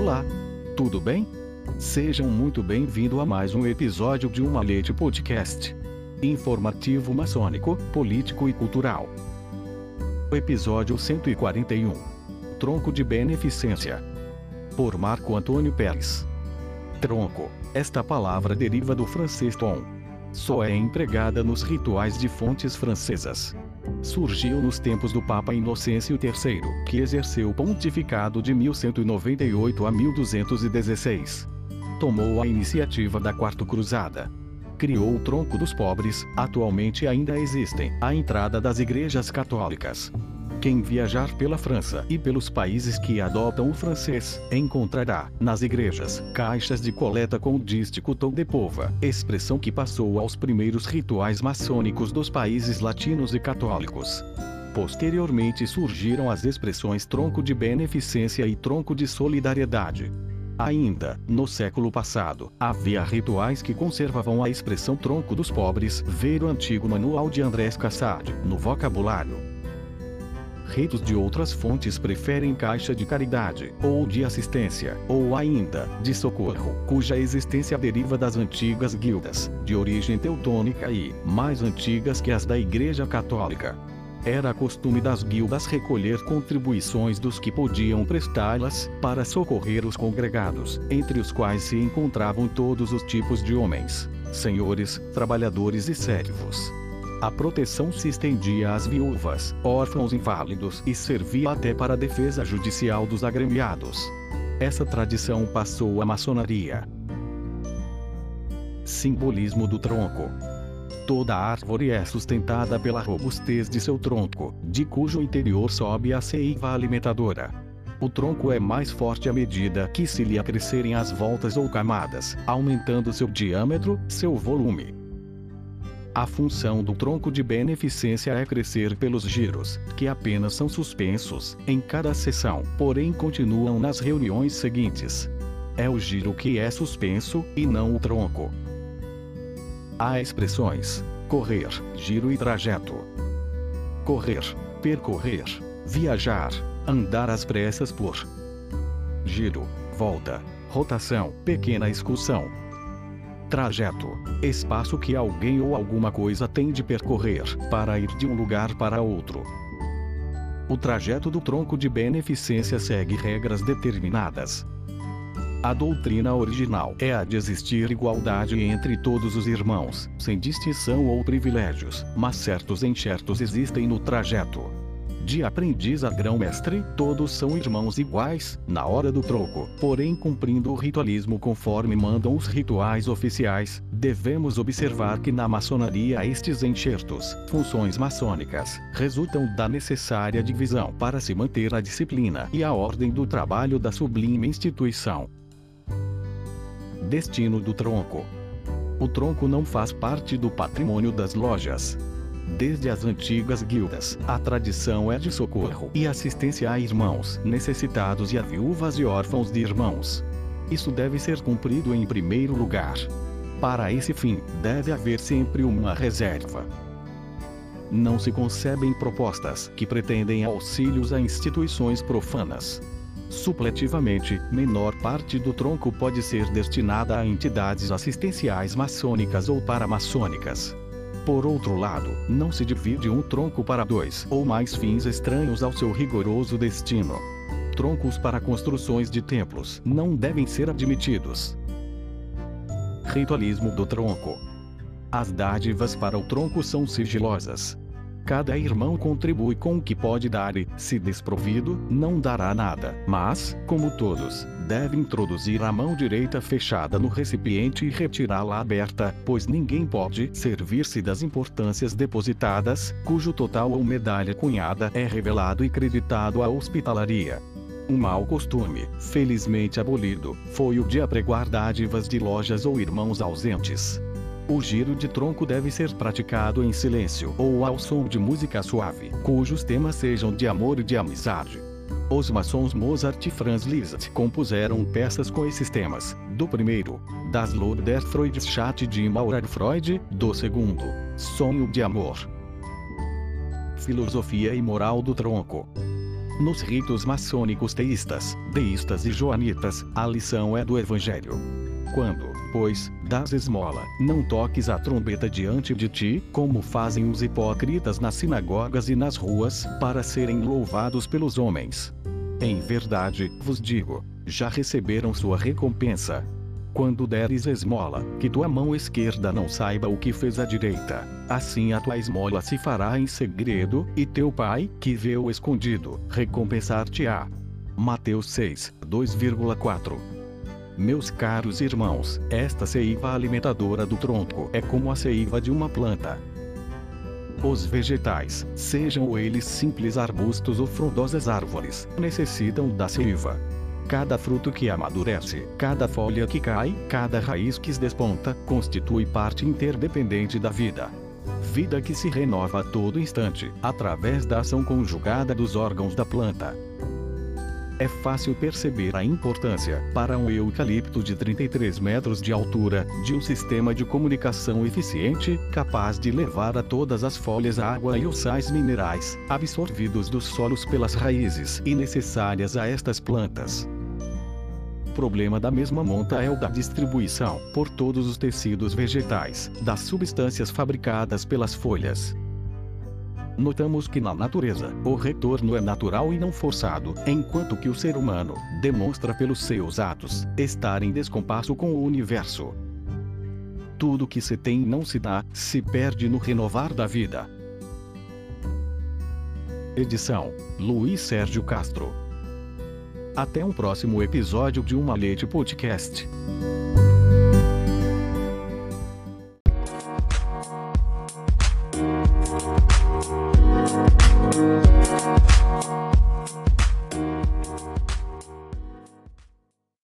Olá! Tudo bem? Sejam muito bem-vindos a mais um episódio de Uma Leite Podcast. Informativo maçônico, político e cultural. Episódio 141. Tronco de Beneficência. Por Marco Antônio Pérez. Tronco. Esta palavra deriva do francês ton. Só é empregada nos rituais de fontes francesas surgiu nos tempos do Papa Inocêncio III, que exerceu o pontificado de 1198 a 1216. Tomou a iniciativa da Quarta Cruzada. Criou o Tronco dos Pobres, atualmente ainda existem, à entrada das igrejas católicas. Quem viajar pela França e pelos países que adotam o francês, encontrará, nas igrejas, caixas de coleta com o dístico tom de pova, expressão que passou aos primeiros rituais maçônicos dos países latinos e católicos. Posteriormente surgiram as expressões tronco de beneficência e tronco de solidariedade. Ainda, no século passado, havia rituais que conservavam a expressão tronco dos pobres, ver o antigo manual de Andrés Cassad, no vocabulário ritos de outras fontes preferem caixa de caridade, ou de assistência, ou ainda, de socorro, cuja existência deriva das antigas guildas, de origem teutônica e, mais antigas que as da Igreja Católica. Era costume das guildas recolher contribuições dos que podiam prestá-las, para socorrer os congregados, entre os quais se encontravam todos os tipos de homens, senhores, trabalhadores e servos. A proteção se estendia às viúvas, órfãos inválidos e servia até para a defesa judicial dos agremiados. Essa tradição passou à maçonaria. Simbolismo do tronco. Toda árvore é sustentada pela robustez de seu tronco, de cujo interior sobe a seiva alimentadora. O tronco é mais forte à medida que se lhe acrescerem as voltas ou camadas, aumentando seu diâmetro, seu volume, a função do tronco de beneficência é crescer pelos giros, que apenas são suspensos, em cada sessão, porém continuam nas reuniões seguintes. É o giro que é suspenso, e não o tronco. Há expressões: correr, giro e trajeto. Correr, percorrer, viajar, andar às pressas por. Giro, volta, rotação, pequena excursão, Trajeto. Espaço que alguém ou alguma coisa tem de percorrer, para ir de um lugar para outro. O trajeto do tronco de beneficência segue regras determinadas. A doutrina original é a de existir igualdade entre todos os irmãos, sem distinção ou privilégios, mas certos enxertos existem no trajeto de aprendiz a grão-mestre, todos são irmãos iguais, na hora do troco. Porém, cumprindo o ritualismo conforme mandam os rituais oficiais, devemos observar que na maçonaria estes enxertos, funções maçônicas, resultam da necessária divisão para se manter a disciplina e a ordem do trabalho da sublime instituição. Destino do tronco. O tronco não faz parte do patrimônio das lojas. Desde as antigas guildas, a tradição é de socorro e assistência a irmãos necessitados e a viúvas e órfãos de irmãos. Isso deve ser cumprido em primeiro lugar. Para esse fim, deve haver sempre uma reserva. Não se concebem propostas que pretendem auxílios a instituições profanas. Supletivamente, menor parte do tronco pode ser destinada a entidades assistenciais maçônicas ou paramaçônicas. Por outro lado, não se divide um tronco para dois ou mais fins estranhos ao seu rigoroso destino. Troncos para construções de templos não devem ser admitidos. Ritualismo do tronco. As dádivas para o tronco são sigilosas. Cada irmão contribui com o que pode dar e, se desprovido, não dará nada. Mas, como todos, deve introduzir a mão direita fechada no recipiente e retirá-la aberta, pois ninguém pode servir-se das importâncias depositadas, cujo total ou medalha cunhada é revelado e creditado à hospitalaria. Um mau costume, felizmente abolido, foi o de apregoar dádivas de lojas ou irmãos ausentes. O giro de tronco deve ser praticado em silêncio ou ao som de música suave, cujos temas sejam de amor e de amizade. Os maçons Mozart e Franz Liszt compuseram peças com esses temas. Do primeiro, Das Lod der Freudschat de Maurer Freud, do segundo, Sonho de Amor. Filosofia e Moral do Tronco. Nos ritos maçônicos teístas, deístas e joanitas, a lição é do Evangelho. Quando, pois, das esmola, não toques a trombeta diante de ti, como fazem os hipócritas nas sinagogas e nas ruas, para serem louvados pelos homens. Em verdade, vos digo, já receberam sua recompensa. Quando deres esmola, que tua mão esquerda não saiba o que fez a direita. Assim a tua esmola se fará em segredo, e teu pai, que vê o escondido, recompensar-te-á. Mateus 6, 2,4 meus caros irmãos, esta seiva alimentadora do tronco é como a seiva de uma planta. Os vegetais, sejam eles simples arbustos ou frondosas árvores, necessitam da seiva. Cada fruto que amadurece, cada folha que cai, cada raiz que se desponta, constitui parte interdependente da vida. Vida que se renova a todo instante, através da ação conjugada dos órgãos da planta é fácil perceber a importância, para um eucalipto de 33 metros de altura, de um sistema de comunicação eficiente, capaz de levar a todas as folhas a água e os sais minerais, absorvidos dos solos pelas raízes e necessárias a estas plantas. O problema da mesma monta é o da distribuição, por todos os tecidos vegetais, das substâncias fabricadas pelas folhas notamos que na natureza, o retorno é natural e não forçado, enquanto que o ser humano demonstra pelos seus atos estar em descompasso com o universo. Tudo que se tem não se dá, se perde no renovar da vida. Edição: Luiz Sérgio Castro. Até um próximo episódio de Uma Leite Podcast.